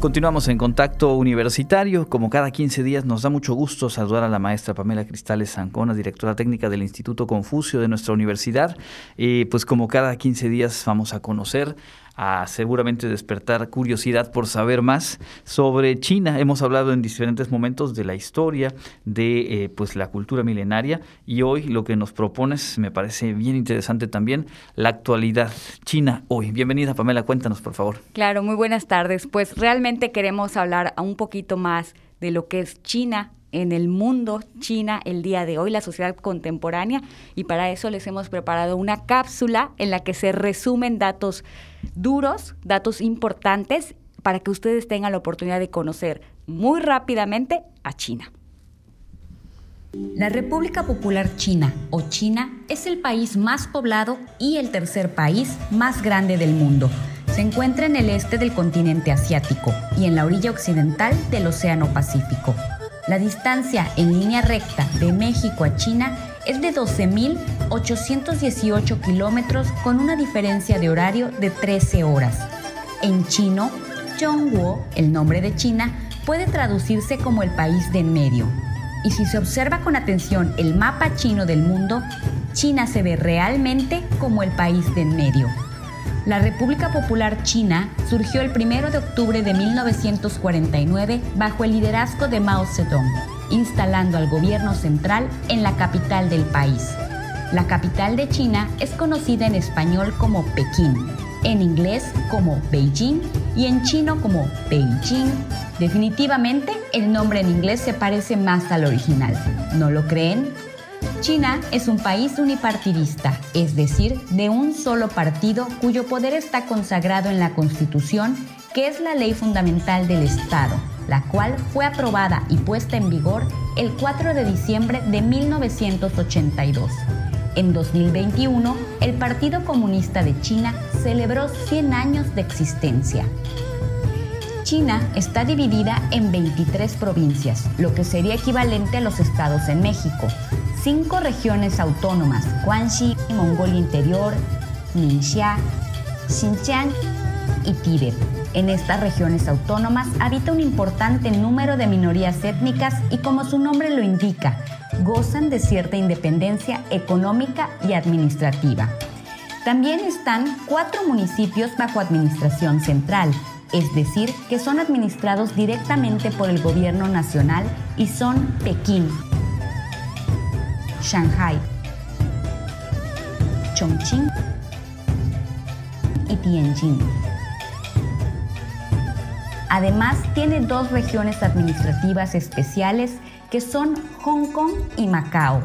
Continuamos en contacto universitario. Como cada 15 días nos da mucho gusto saludar a la maestra Pamela Cristales Zancona, directora técnica del Instituto Confucio de nuestra universidad. Y pues como cada 15 días vamos a conocer a seguramente despertar curiosidad por saber más sobre China. Hemos hablado en diferentes momentos de la historia, de eh, pues la cultura milenaria y hoy lo que nos propones me parece bien interesante también, la actualidad China hoy. Bienvenida Pamela, cuéntanos por favor. Claro, muy buenas tardes. Pues realmente queremos hablar un poquito más de lo que es China en el mundo China el día de hoy, la sociedad contemporánea, y para eso les hemos preparado una cápsula en la que se resumen datos duros, datos importantes, para que ustedes tengan la oportunidad de conocer muy rápidamente a China. La República Popular China o China es el país más poblado y el tercer país más grande del mundo. Se encuentra en el este del continente asiático y en la orilla occidental del Océano Pacífico. La distancia en línea recta de México a China es de 12.818 kilómetros con una diferencia de horario de 13 horas. En chino, Zhongguo, el nombre de China, puede traducirse como el país de en medio. Y si se observa con atención el mapa chino del mundo, China se ve realmente como el país de en medio. La República Popular China surgió el 1 de octubre de 1949 bajo el liderazgo de Mao Zedong, instalando al gobierno central en la capital del país. La capital de China es conocida en español como Pekín, en inglés como Beijing y en chino como Beijing. Definitivamente el nombre en inglés se parece más al original. ¿No lo creen? China es un país unipartidista, es decir, de un solo partido cuyo poder está consagrado en la Constitución, que es la ley fundamental del Estado, la cual fue aprobada y puesta en vigor el 4 de diciembre de 1982. En 2021, el Partido Comunista de China celebró 100 años de existencia. China está dividida en 23 provincias, lo que sería equivalente a los estados en México, cinco regiones autónomas, Guangxi, Mongolia Interior, Ningxia, Xinjiang y Tíbet. En estas regiones autónomas habita un importante número de minorías étnicas y como su nombre lo indica, gozan de cierta independencia económica y administrativa. También están cuatro municipios bajo administración central, es decir, que son administrados directamente por el gobierno nacional y son Pekín, Shanghai, Chongqing y Tianjin. Además, tiene dos regiones administrativas especiales que son Hong Kong y Macao.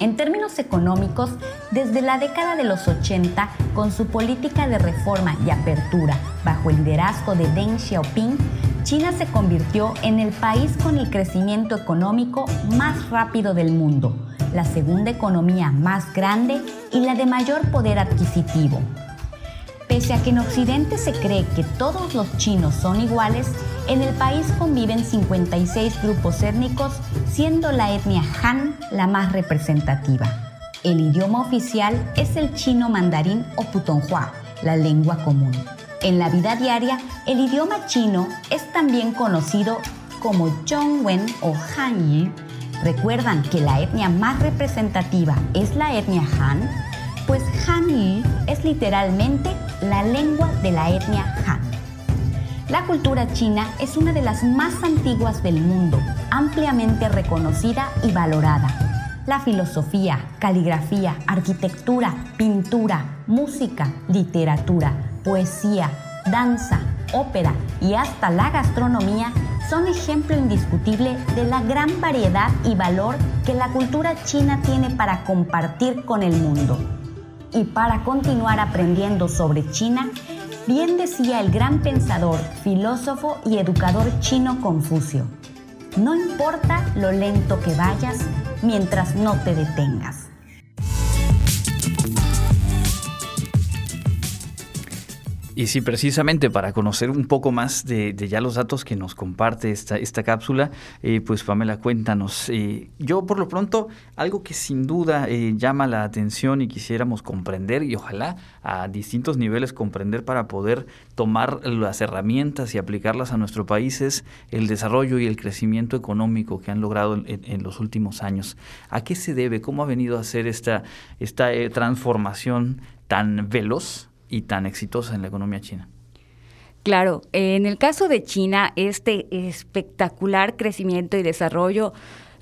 En términos económicos, desde la década de los 80, con su política de reforma y apertura bajo el liderazgo de Deng Xiaoping, China se convirtió en el país con el crecimiento económico más rápido del mundo, la segunda economía más grande y la de mayor poder adquisitivo. Pese a que en Occidente se cree que todos los chinos son iguales, en el país conviven 56 grupos étnicos, siendo la etnia Han la más representativa. El idioma oficial es el chino mandarín o putonghua, la lengua común. En la vida diaria, el idioma chino es también conocido como Zhongwen o Hanyi. ¿Recuerdan que la etnia más representativa es la etnia Han? Pues Hanyi es literalmente la lengua de la etnia Han. La cultura china es una de las más antiguas del mundo, ampliamente reconocida y valorada. La filosofía, caligrafía, arquitectura, pintura, música, literatura, poesía, danza, ópera y hasta la gastronomía son ejemplo indiscutible de la gran variedad y valor que la cultura china tiene para compartir con el mundo. Y para continuar aprendiendo sobre China, bien decía el gran pensador, filósofo y educador chino Confucio, no importa lo lento que vayas mientras no te detengas. Y sí, precisamente para conocer un poco más de, ya los datos que nos comparte esta, esta cápsula, eh, pues Pamela, cuéntanos. Eh, yo por lo pronto, algo que sin duda eh, llama la atención y quisiéramos comprender y ojalá a distintos niveles comprender para poder tomar las herramientas y aplicarlas a nuestro país es el desarrollo y el crecimiento económico que han logrado en, los últimos años. ¿A qué se debe? ¿Cómo ha venido a ser esta, esta transformación tan veloz? Y tan exitosa en la economía china. Claro, en el caso de China, este espectacular crecimiento y desarrollo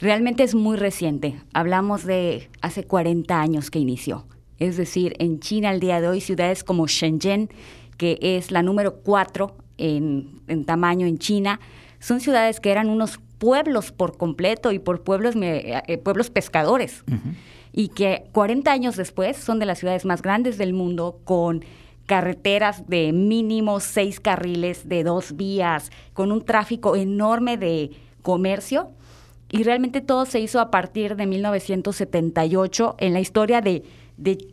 realmente es muy reciente. Hablamos de hace 40 años que inició. Es decir, en China al día de hoy, ciudades como Shenzhen, que es la número 4 en, tamaño en China, son ciudades que eran unos pueblos por completo y por pueblos, eh, pueblos pescadores. Y que 40 años después son de las ciudades más grandes del mundo con carreteras de mínimo seis carriles de dos vías, con un tráfico enorme de comercio. Y realmente todo se hizo a partir de 1978 en la historia de,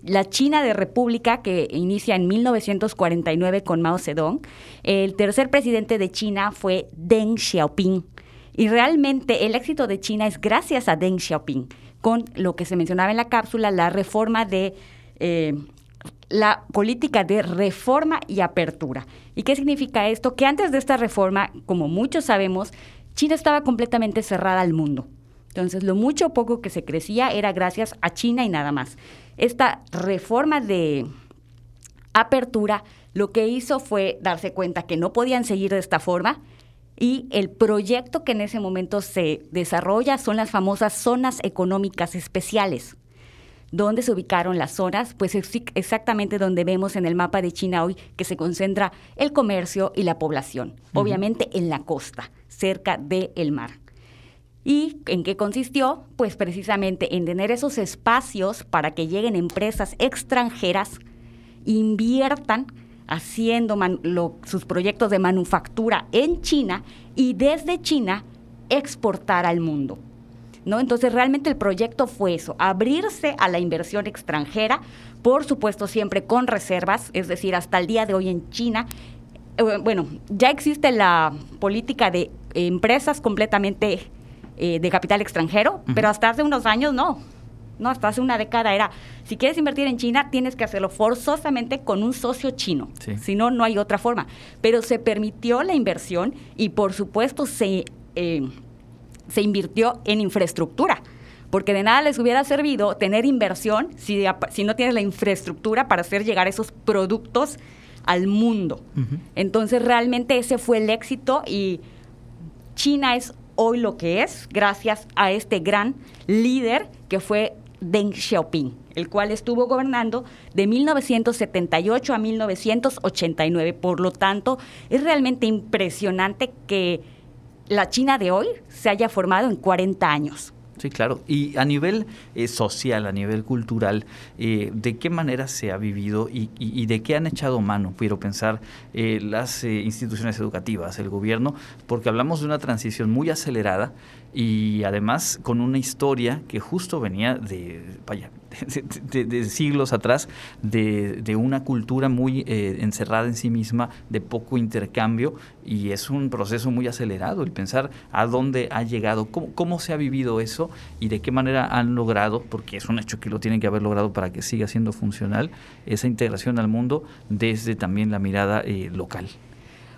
la China de República que inicia en 1949 con Mao Zedong. El tercer presidente de China fue Deng Xiaoping. Y realmente el éxito de China es gracias a Deng Xiaoping, con lo que se mencionaba en la cápsula, la reforma de eh, la política de reforma y apertura. ¿Y qué significa esto? Que antes de esta reforma, como muchos sabemos, China estaba completamente cerrada al mundo. Entonces, lo mucho o poco que se crecía era gracias a China y nada más. Esta reforma de apertura lo que hizo fue darse cuenta que no podían seguir de esta forma y el proyecto que en ese momento se desarrolla son las famosas zonas económicas especiales. ¿Dónde se ubicaron las zonas? Pues exactamente donde vemos en el mapa de China hoy que se concentra el comercio y la población, obviamente en la costa, cerca del mar. ¿Y en qué consistió? Pues precisamente en tener esos espacios para que lleguen empresas extranjeras, inviertan haciendo sus proyectos de manufactura en China y desde China exportar al mundo. ¿No? Entonces realmente el proyecto fue eso, abrirse a la inversión extranjera, por supuesto siempre con reservas, es decir, hasta el día de hoy en China, eh, bueno, ya existe la política de empresas completamente eh, de capital extranjero, pero hasta hace unos años no. No, hasta hace una década era, si quieres invertir en China, tienes que hacerlo forzosamente con un socio chino. Si no, no hay otra forma. Pero se permitió la inversión y, por supuesto, se eh, se invirtió en infraestructura porque de nada les hubiera servido tener inversión si, si, no tienes la infraestructura para hacer llegar esos productos al mundo. Entonces realmente ese fue el éxito y China es hoy lo que es gracias a este gran líder que fue Deng Xiaoping, el cual estuvo gobernando de 1978 a 1989. Por lo tanto, es realmente impresionante que la China de hoy se haya formado en 40 años. Sí, claro. Y a nivel eh, social, a nivel cultural, eh, ¿de qué manera se ha vivido y, de qué han echado mano? Quiero pensar eh, las instituciones educativas, el gobierno, porque hablamos de una transición muy acelerada y además con una historia que justo venía de, vaya, de, siglos atrás, de, una cultura muy eh, encerrada en sí misma, de poco intercambio, y es un proceso muy acelerado el pensar a dónde ha llegado, cómo, cómo se ha vivido eso y de qué manera han logrado, porque es un hecho que lo tienen que haber logrado para que siga siendo funcional, esa integración al mundo desde también la mirada eh, local.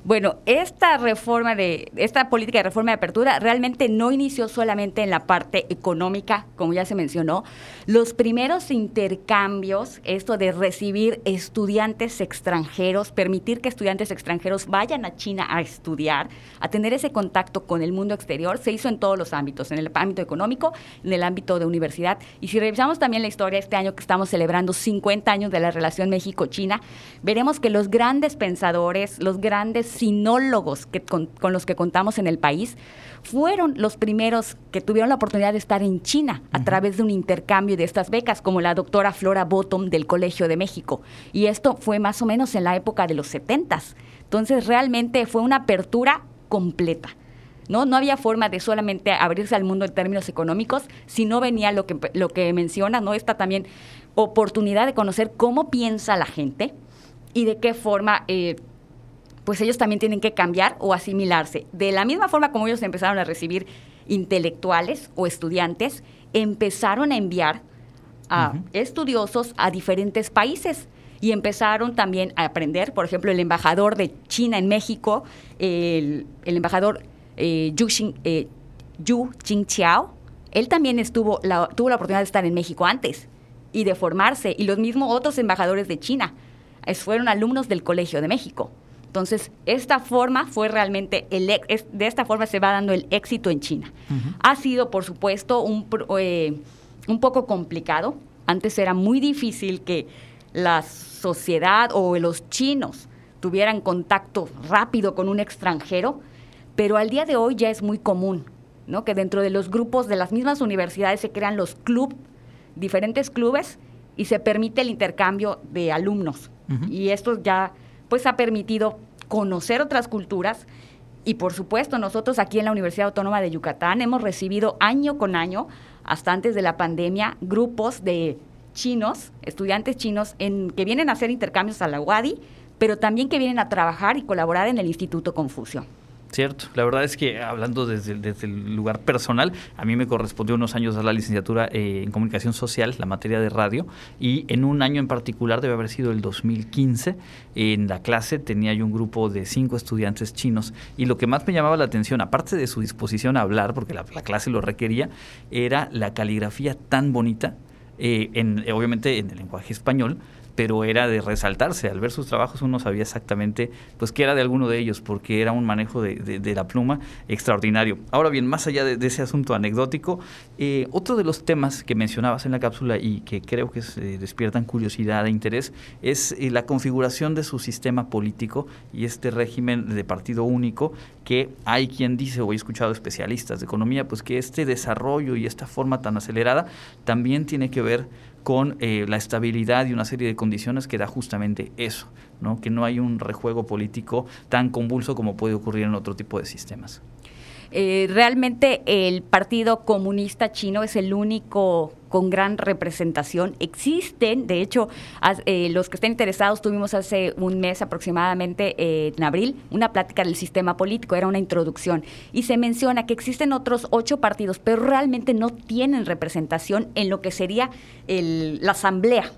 Bueno, esta reforma de, esta política de reforma de apertura realmente no inició solamente en la parte económica, como ya se mencionó. Los primeros intercambios, esto de recibir estudiantes extranjeros, permitir que estudiantes extranjeros vayan a China a estudiar, a tener ese contacto con el mundo exterior, se hizo en todos los ámbitos, en el ámbito económico, en el ámbito de universidad. Y si revisamos también la historia este año que estamos celebrando 50 años de la relación México-China, veremos que los grandes pensadores, los grandes sinólogos que, con, los que contamos en el país fueron los primeros que tuvieron la oportunidad de estar en China a través de un intercambio de estas becas, como la doctora Flora Bottom del Colegio de México. Y esto fue más o menos en la época de los 70. Entonces realmente fue una apertura completa. ¿no? No había forma de solamente abrirse al mundo en términos económicos, si no venía lo que, lo que menciona, ¿no? Esta también oportunidad de conocer cómo piensa la gente, y de qué forma eh, pues ellos también tienen que cambiar o asimilarse. De la misma forma como ellos empezaron a recibir intelectuales o estudiantes, empezaron a enviar a estudiosos a diferentes países y empezaron también a aprender, por ejemplo, el embajador de China en México, el, embajador eh, Yu, Xing, eh, Jingqiao, él también estuvo la, tuvo la oportunidad de estar en México antes y de formarse, y los mismos otros embajadores de China fueron alumnos del Colegio de México. Entonces, esta forma fue realmente, el, de esta forma se va dando el éxito en China. Ha sido, por supuesto, un, eh, un poco complicado. Antes era muy difícil que la sociedad o los chinos tuvieran contacto rápido con un extranjero, pero al día de hoy ya es muy común, ¿no? Que dentro de los grupos de las mismas universidades se crean los clubes, diferentes clubes, y se permite el intercambio de alumnos. Y esto ya pues ha permitido conocer otras culturas y por supuesto nosotros aquí en la Universidad Autónoma de Yucatán hemos recibido año con año, hasta antes de la pandemia, grupos de chinos, estudiantes chinos, en, que vienen a hacer intercambios a la UADI, pero también que vienen a trabajar y colaborar en el Instituto Confucio. Cierto, la verdad es que hablando desde, el lugar personal, a mí me correspondió unos años a la licenciatura eh, en comunicación social, la materia de radio, y en un año en particular, debe haber sido el 2015, en la clase tenía yo un grupo de cinco estudiantes chinos, y lo que más me llamaba la atención, aparte de su disposición a hablar, porque la, clase lo requería, era la caligrafía tan bonita, eh, en, obviamente en el lenguaje español, pero era de resaltarse. Al ver sus trabajos uno sabía exactamente pues que era de alguno de ellos, porque era un manejo de, la pluma extraordinario. Ahora bien, más allá de, ese asunto anecdótico, eh, otro de los temas que mencionabas en la cápsula y que creo que se despiertan curiosidad e interés es eh, la configuración de su sistema político y este régimen de partido único que hay quien dice, o he escuchado especialistas de economía, pues que este desarrollo y esta forma tan acelerada también tiene que ver con eh, la estabilidad y una serie de condiciones que da justamente eso, ¿no? que no hay un rejuego político tan convulso como puede ocurrir en otro tipo de sistemas. Eh, realmente el Partido Comunista Chino es el único con gran representación. Existen, de hecho, eh, los que estén interesados, tuvimos hace un mes aproximadamente, eh, en abril, una plática del sistema político, era una introducción, y se menciona que existen otros ocho partidos, pero realmente no tienen representación en lo que sería la asamblea.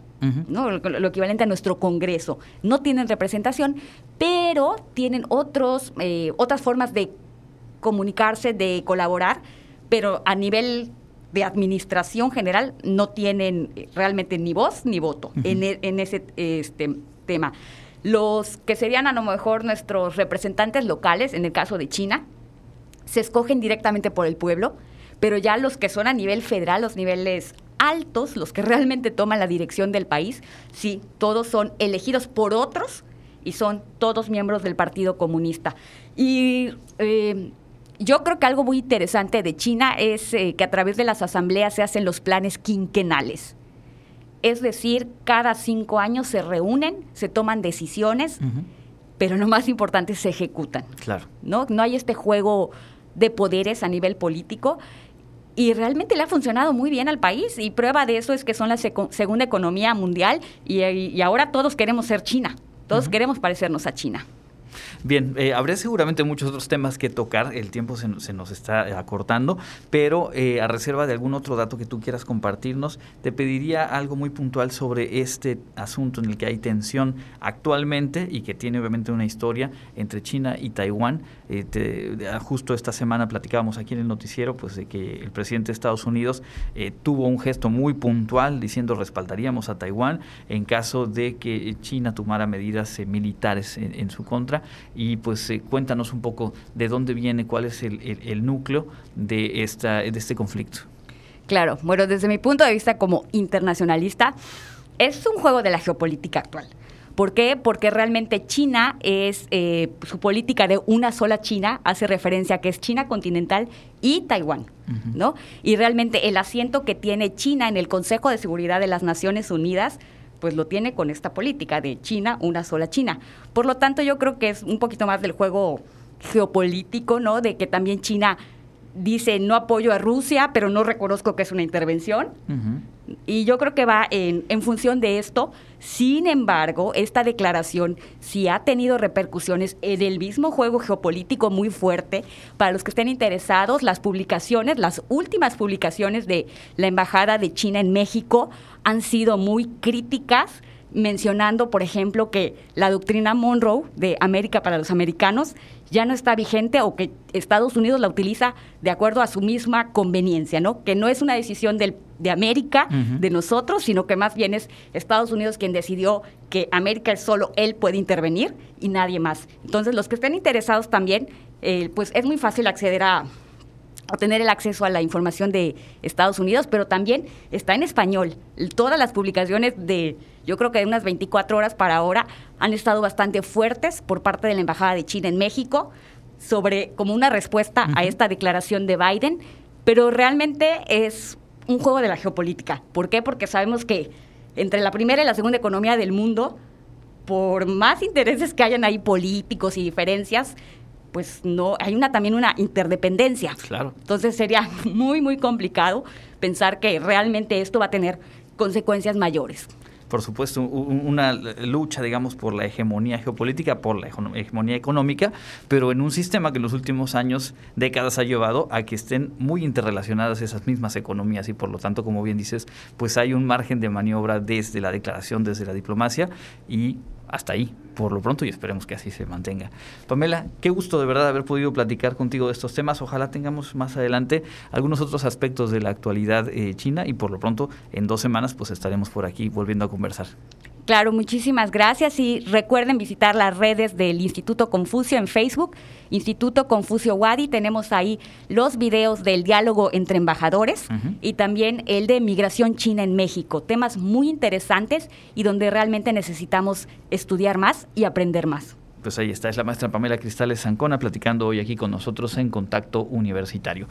¿no? Lo, equivalente a nuestro Congreso. No tienen representación, pero tienen otros, otras formas de comunicarse, de colaborar, pero a nivel de administración general no tienen realmente ni voz ni voto en, e, en, ese este, tema. Los que serían a lo mejor nuestros representantes locales, en el caso de China, se escogen directamente por el pueblo, pero ya los que son a nivel federal, los niveles altos, los que realmente toman la dirección del país, sí, todos son elegidos por otros y son todos miembros del Partido Comunista. Y eh, yo creo que algo muy interesante de China es eh, que a través de las asambleas se hacen los planes quinquenales. Es decir, cada cinco años se reúnen, se toman decisiones, pero lo más importante se ejecutan. Claro. ¿no? no hay este juego de poderes a nivel político y realmente le ha funcionado muy bien al país y prueba de eso es que son la segunda economía mundial y, ahora todos queremos ser China, todos queremos parecernos a China. Bien, eh, habría seguramente muchos otros temas que tocar, el tiempo se, nos está eh, acortando, pero eh, a reserva de algún otro dato que tú quieras compartirnos, te pediría algo muy puntual sobre este asunto en el que hay tensión actualmente y que tiene obviamente una historia entre China y Taiwán. justo esta semana platicábamos aquí en el noticiero pues de que el presidente de Estados Unidos tuvo un gesto muy puntual diciendo respaldaríamos a Taiwán en caso de que China tomara medidas militares en su contra y pues eh, cuéntanos un poco de dónde viene, cuál es el, núcleo de, esta, de este conflicto. Claro, bueno, desde mi punto de vista como internacionalista, es un juego de la geopolítica actual. ¿Por qué? Porque realmente China es, eh, su política de una sola China hace referencia a que es China continental y Taiwán, ¿no? Y realmente el asiento que tiene China en el Consejo de Seguridad de las Naciones Unidas pues lo tiene con esta política de China, una sola China. Por lo tanto, yo creo que es un poquito más del juego geopolítico, ¿no? De que también China dice no apoyo a Rusia, pero no reconozco que es una intervención. Y yo creo que va en, en, función de esto. Sin embargo, esta declaración sí ha tenido repercusiones en el mismo juego geopolítico muy fuerte. Para los que estén interesados, las publicaciones, las últimas publicaciones de la Embajada de China en México han sido muy críticas mencionando, por ejemplo, que la doctrina Monroe de América para los americanos ya no está vigente o que Estados Unidos la utiliza de acuerdo a su misma conveniencia, ¿no? Que no es una decisión del, de América, de nosotros, sino que más bien es Estados Unidos quien decidió que América es solo él puede intervenir y nadie más. Entonces, los que estén interesados también, eh, pues es muy fácil acceder a, a tener el acceso a la información de Estados Unidos, pero también está en español. Todas las publicaciones de, yo creo que de unas 24 horas para ahora, han estado bastante fuertes por parte de la Embajada de China en México sobre como una respuesta a esta declaración de Biden, pero realmente es un juego de la geopolítica. ¿Por qué? Porque sabemos que entre la primera y la segunda economía del mundo, por más intereses que hayan ahí políticos y diferencias, pues no, hay una también una interdependencia. Claro. Entonces sería muy, muy complicado pensar que realmente esto va a tener consecuencias mayores por supuesto, una lucha, digamos, por la hegemonía geopolítica, por la hegemonía económica, pero en un sistema que en los últimos años, décadas ha llevado a que estén muy interrelacionadas esas mismas economías y por lo tanto, como bien dices, pues hay un margen de maniobra desde la declaración, desde la diplomacia y hasta ahí, por lo pronto, y esperemos que así se mantenga. Pamela, qué gusto de verdad haber podido platicar contigo de estos temas. Ojalá tengamos más adelante algunos otros aspectos de la actualidad eh, china y por lo pronto en dos semanas pues estaremos por aquí volviendo a conversar. Claro, muchísimas gracias y recuerden visitar las redes del Instituto Confucio en Facebook, Instituto Confucio Wadi, tenemos ahí los videos del diálogo entre embajadores y también el de migración china en México, temas muy interesantes y donde realmente necesitamos estudiar más y aprender más. Pues ahí está, es la maestra Pamela Cristales Zancona platicando hoy aquí con nosotros en Contacto Universitario.